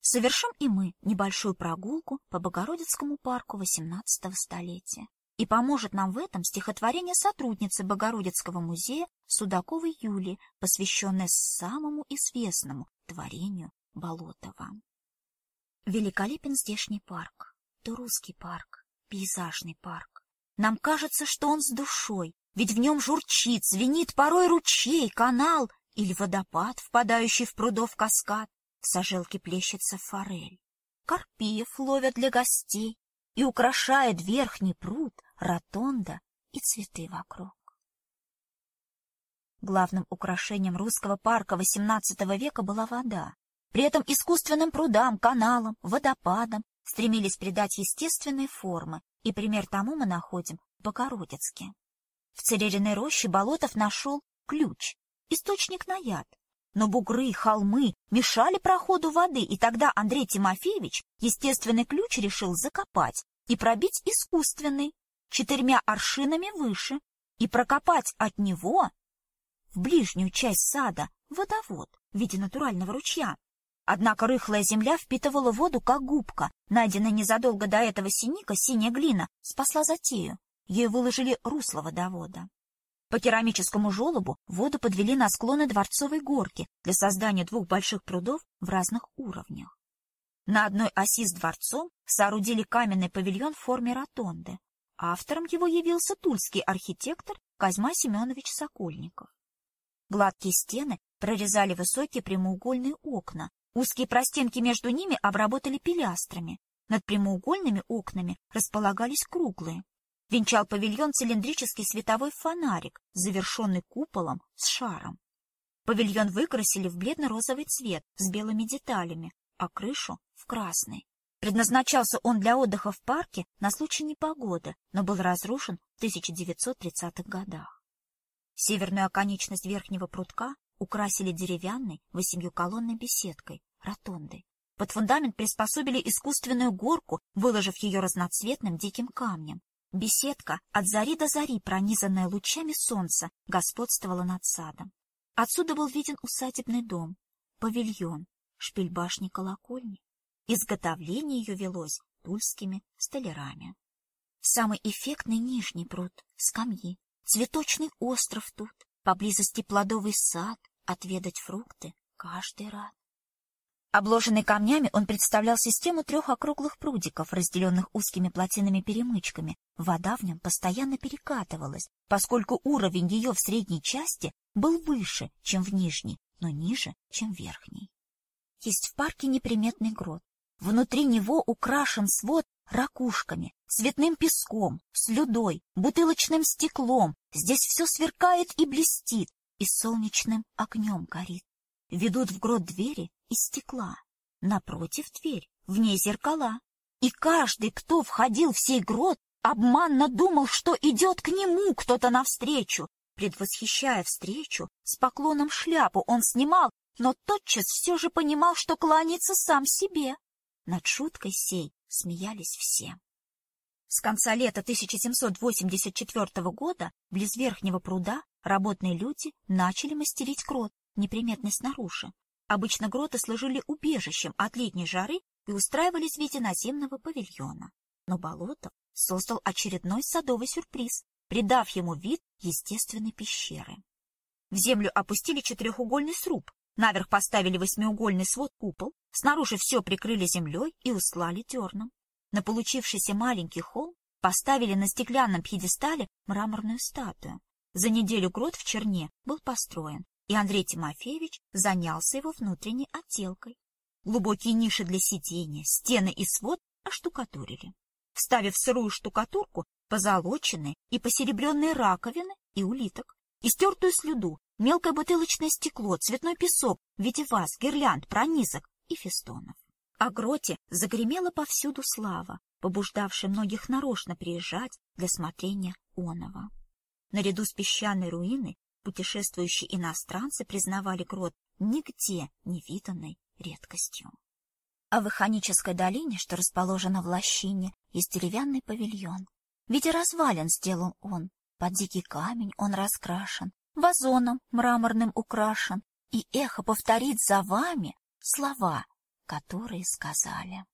Совершим и мы небольшую прогулку по Богородицкому парку XVIII столетия. И поможет нам в этом стихотворение сотрудницы Богородицкого музея Судаковой Юлии, посвященное самому известному творению Болотова. Великолепен здешний парк, то русский парк, пейзажный парк. Нам кажется, что он с душой, ведь в нем журчит, звенит порой ручей, канал или водопад, впадающий в прудов каскад. В сажелке плещется форель. Карпиев ловят для гостей, и украшает верхний пруд, ротонда и цветы вокруг. Главным украшением русского парка XVIII века была вода. При этом искусственным прудам, каналам, водопадам стремились придать естественные формы, и пример тому мы находим в Богородицке. В Церериной роще Болотов нашел ключ, источник на яд. Но бугры, холмы мешали проходу воды, и тогда Андрей Тимофеевич естественный ключ решил закопать и пробить искусственный, четырьмя аршинами выше, и прокопать от него в ближнюю часть сада водовод в виде натурального ручья. Однако рыхлая земля впитывала воду, как губка. Найденная незадолго до этого синика, синяя глина, спасла затею. Ей выложили русло водовода. По керамическому желобу воду подвели на склоны Дворцовой горки для создания двух больших прудов в разных уровнях. На одной оси с дворцом соорудили каменный павильон в форме ротонды. Автором его явился тульский архитектор Козьма Семенович Сокольников. Гладкие стены прорезали высокие прямоугольные окна, узкие простенки между ними обработали пилястрами. Над прямоугольными окнами располагались круглые. Венчал павильон цилиндрический световой фонарик, завершенный куполом с шаром. Павильон выкрасили в бледно-розовый цвет с белыми деталями, а крышу — в красный. Предназначался он для отдыха в парке на случай непогоды, но был разрушен в 1930-х годах. Северную оконечность верхнего прутка украсили деревянной восемьюколонной беседкой, ротондой. Под фундамент приспособили искусственную горку, выложив ее разноцветным диким камнем. Беседка от зари до зари, пронизанная лучами солнца, господствовала над садом. Отсюда был виден усадебный дом, павильон, шпиль башни колокольни. Изготовление ее велось тульскими столярами. Самый эффектный нижний пруд, скамьи, цветочный остров тут, поблизости плодовый сад, отведать фрукты каждый рад. Обложенный камнями, он представлял систему трех округлых прудиков, разделенных узкими плотинами перемычками. Вода в нем постоянно перекатывалась, поскольку уровень ее в средней части был выше, чем в нижней, но ниже, чем в верхней. Есть в парке неприметный грот. Внутри него украшен свод ракушками, цветным песком, слюдой, бутылочным стеклом. Здесь все сверкает и блестит, и солнечным огнем горит. Ведут в грот двери из стекла. Напротив дверь, в ней зеркала. И каждый, кто входил в сей грот, обманно думал, что идет к нему кто-то навстречу. Предвосхищая встречу, с поклоном шляпу он снимал, но тотчас все же понимал, что кланяется сам себе. Над шуткой сей смеялись все. С конца лета 1784 года близ Верхнего пруда работные люди начали мастерить грот, неприметный снаружи. Обычно гроты служили убежищем от летней жары и устраивались в виде наземного павильона. Но Болотов создал очередной садовый сюрприз, придав ему вид естественной пещеры. В землю опустили четырехугольный сруб, Наверх поставили восьмиугольный свод-купол, снаружи все прикрыли землей и услали дерном. На получившийся маленький холм поставили на стеклянном пьедестале мраморную статую. За неделю грот в Черне был построен, и Андрей Тимофеевич занялся его внутренней отделкой. Глубокие ниши для сидения, стены и свод оштукатурили. Вставив сырую штукатурку, позолоченные и посеребренные раковины и улиток, и стертую слюду, мелкое бутылочное стекло, цветной песок в виде гирлянд, пронизок и фестонов. О гроте загремела повсюду слава, побуждавшая многих нарочно приезжать для смотрения оного. Наряду с песчаной руиной путешествующие иностранцы признавали грот нигде не виданной редкостью. А в Иханической долине, что расположена в лощине, есть деревянный павильон. В виде развалин сделан он, под дикий камень он раскрашен, вазоном мраморным украшен, и эхо повторит за вами слова, которые сказали.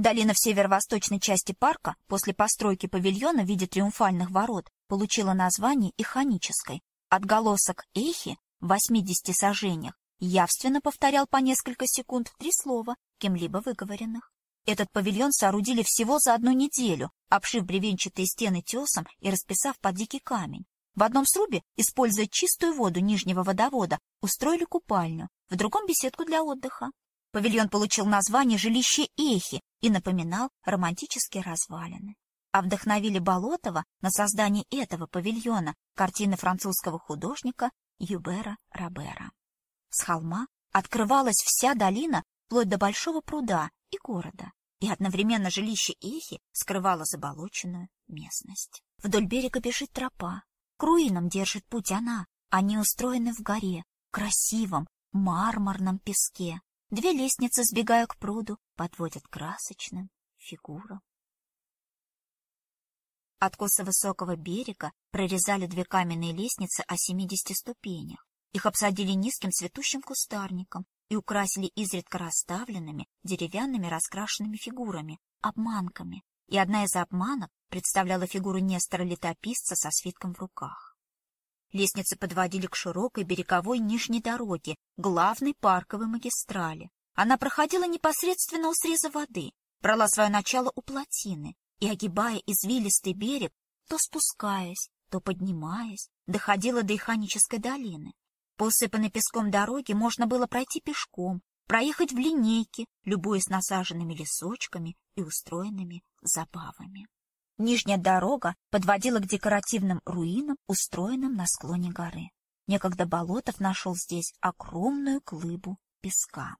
Долина в северо-восточной части парка после постройки павильона в виде триумфальных ворот получила название Иханической. Отголосок эхи в 80 сажениях явственно повторял по несколько секунд три слова, кем-либо выговоренных. Этот павильон соорудили всего за одну неделю, обшив бревенчатые стены тесом и расписав под дикий камень. В одном срубе, используя чистую воду нижнего водовода, устроили купальню, в другом — беседку для отдыха. Павильон получил название «Жилище Эхи» и напоминал романтические развалины. А вдохновили Болотова на создание этого павильона картины французского художника Юбера Робера. С холма открывалась вся долина вплоть до большого пруда и города, и одновременно жилище Эхи скрывало заболоченную местность. Вдоль берега бежит тропа, к руинам держит путь она. Они устроены в горе, красивом, мармарном песке. Две лестницы, сбегая к пруду, подводят красочным фигурам. Откосы высокого берега прорезали две каменные лестницы о семидесяти ступенях. Их обсадили низким цветущим кустарником и украсили изредка расставленными деревянными раскрашенными фигурами, обманками, и одна из обманок представляла фигуру Нестора-летописца со свитком в руках. Лестницы подводили к широкой береговой нижней дороге, главной парковой магистрали. Она проходила непосредственно у среза воды, брала свое начало у плотины и, огибая извилистый берег, то спускаясь, то поднимаясь, доходила до Иханической долины. По усыпанной песком дороге можно было пройти пешком, проехать в линейке, любуясь насаженными лесочками и устроенными забавами. Нижняя дорога подводила к декоративным руинам, устроенным на склоне горы. Некогда Болотов нашел здесь огромную глыбу песка.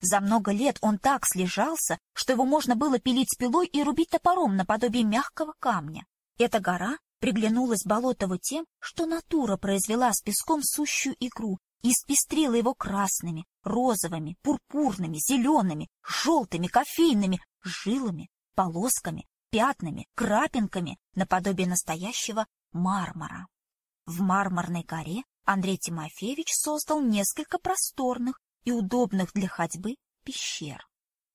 За много лет он так слежался, что его можно было пилить пилой и рубить топором наподобие мягкого камня. Эта гора приглянулась Болотову тем, что натура произвела с песком сущую игру и испестрила его красными, розовыми, пурпурными, зелеными, желтыми, кофейными, жилами, полосками, пятнами, крапинками, наподобие настоящего мармара. В мраморной горе Андрей Тимофеевич создал несколько просторных и удобных для ходьбы пещер,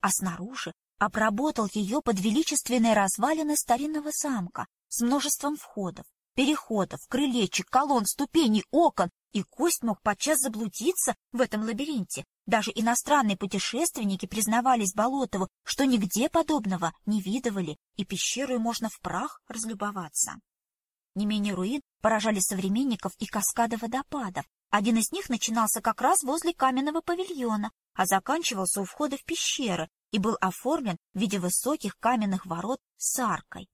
а снаружи обработал ее под величественные развалины старинного замка с множеством входов, переходов, крылечек, колонн, ступеней, окон, и кость мог подчас заблудиться в этом лабиринте. Даже иностранные путешественники признавались Болотову, что нигде подобного не видывали, и пещеру можно в прах разлюбоваться. Не менее руин поражали современников и каскады водопадов. Один из них начинался как раз возле каменного павильона, а заканчивался у входа в пещеры и был оформлен в виде высоких каменных ворот с аркой.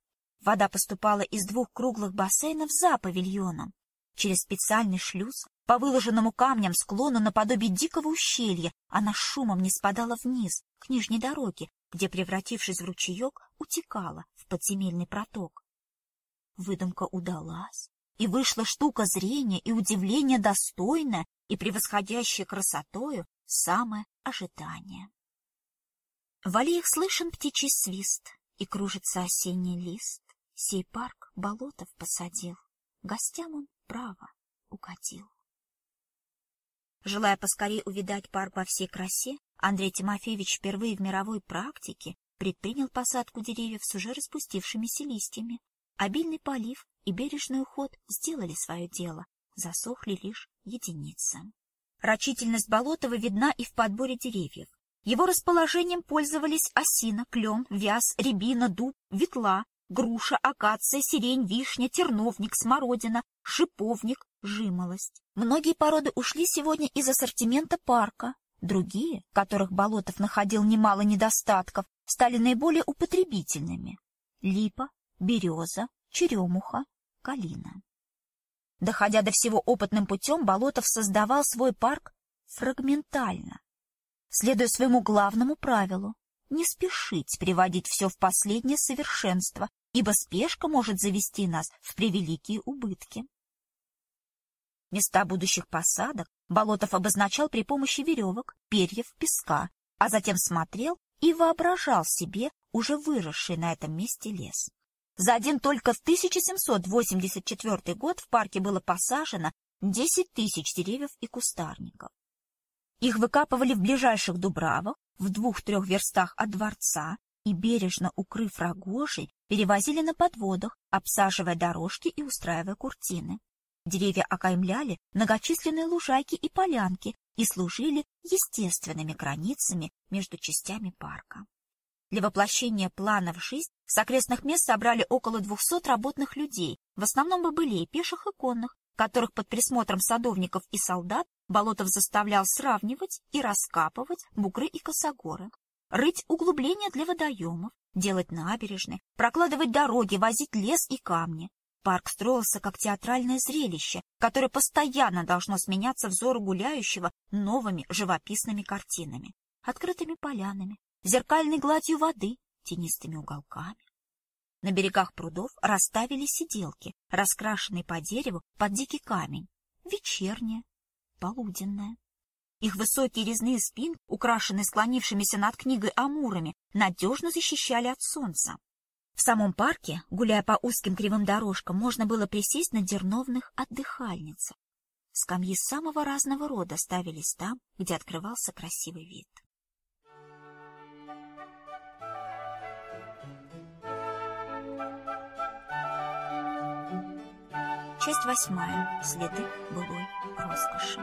Вода поступала из двух круглых бассейнов за павильоном. Через специальный шлюз по выложенному камням склону наподобие дикого ущелья она шумом не спадала вниз, к нижней дороге, где, превратившись в ручеек, утекала в подземельный проток. Выдумка удалась, и вышла штука зрения и удивления достойная и превосходящая красотою самое ожидание. В аллеях слышен птичий свист, и кружится осенний лист. Сей парк болотов посадил, гостям он право укатил. Желая поскорее увидать парк во всей красе, Андрей Тимофеевич впервые в мировой практике предпринял посадку деревьев с уже распустившимися листьями, Обильный полив и бережный уход сделали свое дело, засохли лишь единицы. Рачительность Болотова видна и в подборе деревьев. Его расположением пользовались осина, клен, вяз, рябина, дуб, ветла, груша, акация, сирень, вишня, терновник, смородина, шиповник, жимолость. Многие породы ушли сегодня из ассортимента парка. Другие, которых Болотов находил немало недостатков, стали наиболее употребительными. Липа, береза, черемуха, калина. Доходя до всего опытным путем, Болотов создавал свой парк фрагментально, следуя своему главному правилу — не спешить приводить все в последнее совершенство, ибо спешка может завести нас в превеликие убытки. Места будущих посадок Болотов обозначал при помощи веревок, перьев, песка, а затем смотрел и воображал себе уже выросший на этом месте лес. За один только в 1784 год в парке было посажено 10 тысяч деревьев и кустарников. Их выкапывали в ближайших дубравах, в двух-трех верстах от дворца, и, бережно укрыв рогожей, перевозили на подводах, обсаживая дорожки и устраивая куртины. Деревья окаймляли многочисленные лужайки и полянки и служили естественными границами между частями парка. Для воплощения плана в жизнь с окрестных мест собрали около двухсот работных людей, в основном бобылей, пеших и конных, которых под присмотром садовников и солдат Болотов заставлял сравнивать и раскапывать бугры и косогоры, рыть углубления для водоемов, делать набережные, прокладывать дороги, возить лес и камни. Парк строился как театральное зрелище, которое постоянно должно сменяться взору гуляющего новыми живописными картинами, открытыми полянами, зеркальной гладью воды, тенистыми уголками. На берегах прудов расставили сиделки, раскрашенные по дереву под дикий камень, вечерняя, полуденная. Их высокие резные спин, украшенные склонившимися над книгой амурами, надежно защищали от солнца. В самом парке, гуляя по узким кривым дорожкам, можно было присесть на дерновных отдыхальницах. Скамьи самого разного рода ставились там, где открывался красивый вид. Часть восьмая. Следы былой роскоши.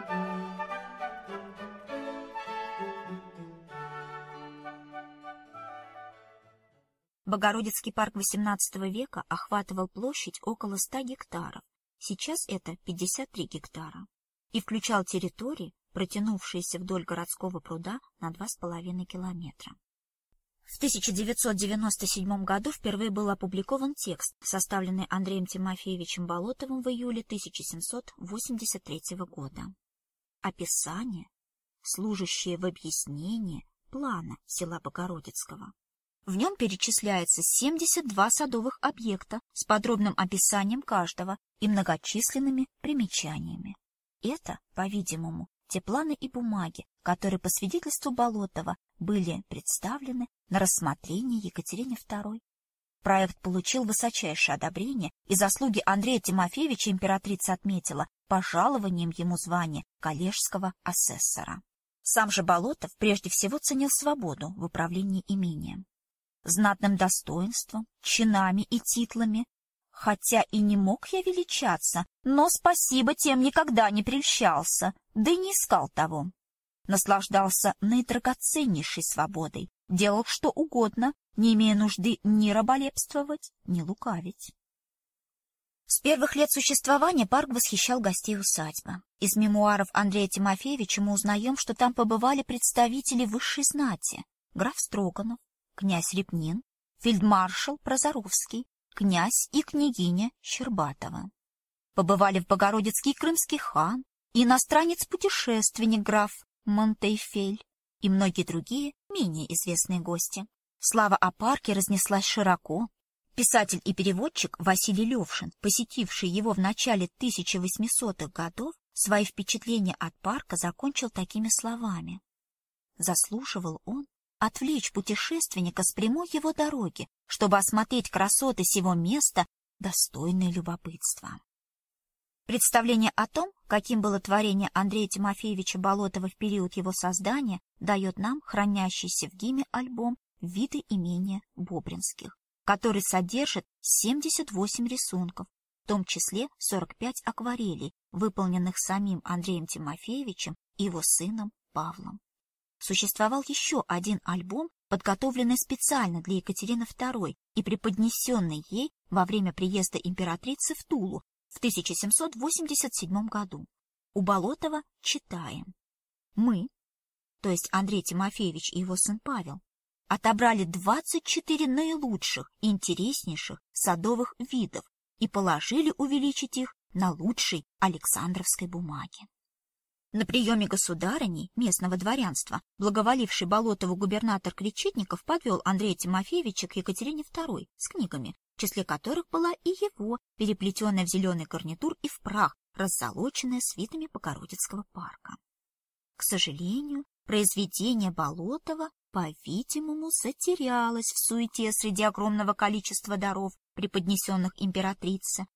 Богородицкий парк XVIII века охватывал площадь около 100 гектаров, сейчас это 53 гектара, и включал территории, протянувшиеся вдоль городского пруда на 2,5 километра. В 1997 году впервые был опубликован текст, составленный Андреем Тимофеевичем Болотовым в июле 1783 года. Описание, служащее в объяснение плана села Богородицкого. В нем перечисляется 72 садовых объекта с подробным описанием каждого и многочисленными примечаниями. Это, по-видимому, те планы и бумаги, которые по свидетельству Болотова были представлены на рассмотрение Екатерине II. Проект получил высочайшее одобрение, и заслуги Андрея Тимофеевича императрица отметила пожалованием ему звания коллежского асессора. Сам же Болотов прежде всего ценил свободу в управлении имением знатным достоинством, чинами и титлами. Хотя и не мог я величаться, но спасибо тем никогда не прельщался, да и не искал того. Наслаждался наидрагоценнейшей свободой, делал что угодно, не имея нужды ни раболепствовать, ни лукавить. С первых лет существования парк восхищал гостей усадьбы. Из мемуаров Андрея Тимофеевича мы узнаем, что там побывали представители высшей знати. Граф Строганов, князь Репнин, фельдмаршал Прозоровский, князь и княгиня Щербатова. Побывали в Богородицкий крымский хан, иностранец-путешественник граф Монтейфель и многие другие менее известные гости. Слава о парке разнеслась широко. Писатель и переводчик Василий Левшин, посетивший его в начале 1800-х годов, свои впечатления от парка закончил такими словами. Заслуживал он отвлечь путешественника с прямой его дороги, чтобы осмотреть красоты сего места, достойное любопытства. Представление о том, каким было творение Андрея Тимофеевича Болотова в период его создания, дает нам хранящийся в ГИМе альбом «Виды имения Бобринских», который содержит 78 рисунков, в том числе 45 акварелей, выполненных самим Андреем Тимофеевичем и его сыном Павлом существовал еще один альбом, подготовленный специально для Екатерины II и преподнесенный ей во время приезда императрицы в Тулу в 1787 году. У Болотова читаем. Мы, то есть Андрей Тимофеевич и его сын Павел, отобрали 24 наилучших интереснейших садовых видов и положили увеличить их на лучшей Александровской бумаге. На приеме государыни местного дворянства, благоволивший Болотову губернатор Кречетников подвел Андрея Тимофеевича к Екатерине II с книгами, в числе которых была и его, переплетенная в зеленый гарнитур и в прах, раззолоченная свитами Богородицкого парка. К сожалению, произведение Болотова, по-видимому, затерялось в суете среди огромного количества даров, преподнесенных императрице,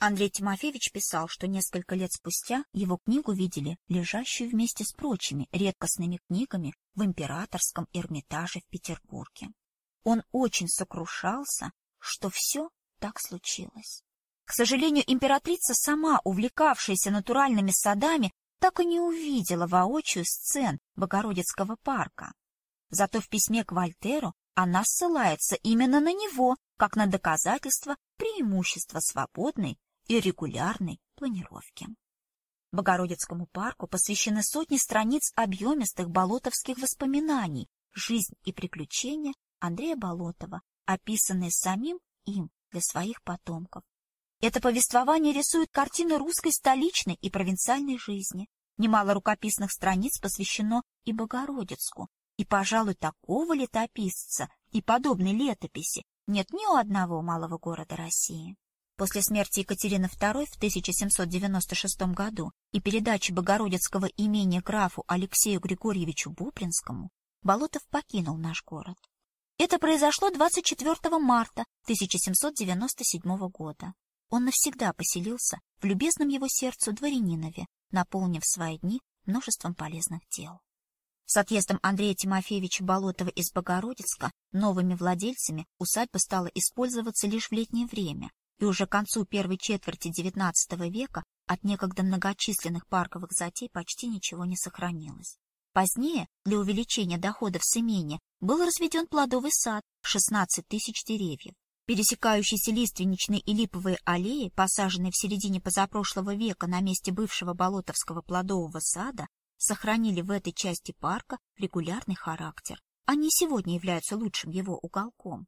Андрей Тимофеевич писал, что несколько лет спустя его книгу видели лежащую вместе с прочими редкостными книгами в императорском Эрмитаже в Петербурге. Он очень сокрушался, что все так случилось. К сожалению, императрица, сама увлекавшаяся натуральными садами, так и не увидела воочию сцен Богородицкого парка. Зато в письме к Вольтеру она ссылается именно на него, как на доказательство преимущества свободной и регулярной планировки. Богородицкому парку посвящены сотни страниц объемистых болотовских воспоминаний, жизнь и приключения Андрея Болотова, описанные самим им для своих потомков. Это повествование рисует картины русской столичной и провинциальной жизни. Немало рукописных страниц посвящено и Богородицку, и, пожалуй, такого летописца и подобной летописи нет ни у одного малого города России. После смерти Екатерины II в 1796 году и передачи Богородицкого имения графу Алексею Григорьевичу Бупринскому, Болотов покинул наш город. Это произошло 24 марта 1797 года. Он навсегда поселился в любезном его сердцу дворянинове, наполнив свои дни множеством полезных дел. С отъездом Андрея Тимофеевича Болотова из Богородицка новыми владельцами усадьба стала использоваться лишь в летнее время, и уже к концу первой четверти XIX века от некогда многочисленных парковых затей почти ничего не сохранилось. Позднее, для увеличения доходов с имения, был разведен плодовый сад в 16 тысяч деревьев. Пересекающиеся лиственничные и липовые аллеи, посаженные в середине позапрошлого века на месте бывшего Болотовского плодового сада, сохранили в этой части парка регулярный характер, они сегодня являются лучшим его уголком.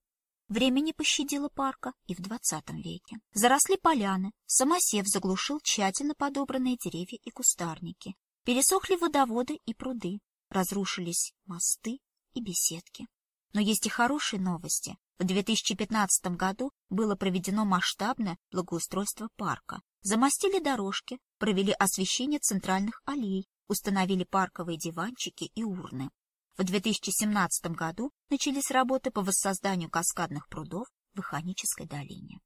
Время не пощадило парка и в двадцатом веке. Заросли поляны, самосев заглушил тщательно подобранные деревья и кустарники. Пересохли водоводы и пруды, разрушились мосты и беседки. Но есть и хорошие новости. В 2015 году было проведено масштабное благоустройство парка. Замостили дорожки, провели освещение центральных аллей, установили парковые диванчики и урны. В 2017 году начались работы по воссозданию каскадных прудов в Иханической долине.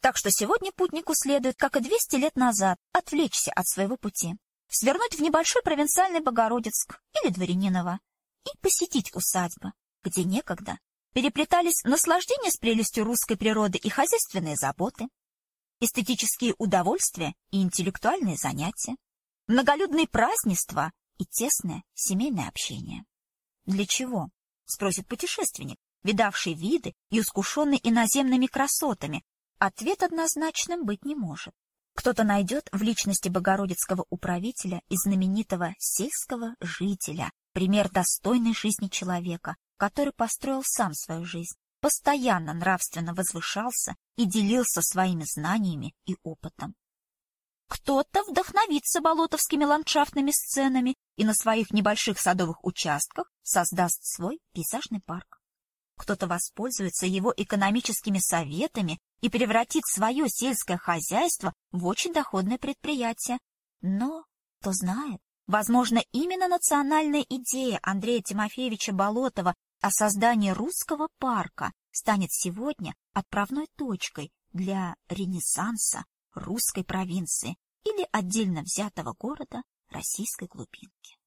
Так что сегодня путнику следует, как и 200 лет назад, отвлечься от своего пути, свернуть в небольшой провинциальный Богородицк или Дворяниново и посетить усадьбы, где некогда переплетались наслаждение с прелестью русской природы и хозяйственные заботы, эстетические удовольствия и интеллектуальные занятия, многолюдные празднества и тесное семейное общение. Для чего? Спросит путешественник, видавший виды и искушенный иноземными красотами. Ответ однозначным быть не может. Кто-то найдет в личности богородицкого управителя и знаменитого сельского жителя пример достойной жизни человека, который построил сам свою жизнь, постоянно нравственно возвышался и делился своими знаниями и опытом. Кто-то вдохновится болотовскими ландшафтными сценами и на своих небольших садовых участках создаст свой пейзажный парк. Кто-то воспользуется его экономическими советами и превратит свое сельское хозяйство в очень доходное предприятие. Но, кто знает, возможно, именно национальная идея Андрея Тимофеевича Болотова о создании русского парка станет сегодня отправной точкой для ренессанса русской провинции или отдельно взятого города российской глубинки.